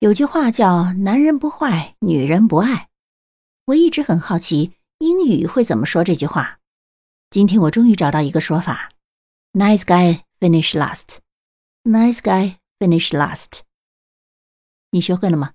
有句话叫男人不坏女人不爱我一直很好奇英语会怎么说这句话。今天我终于找到一个说法 nice guy finish last nice guy finish last 你学会了吗？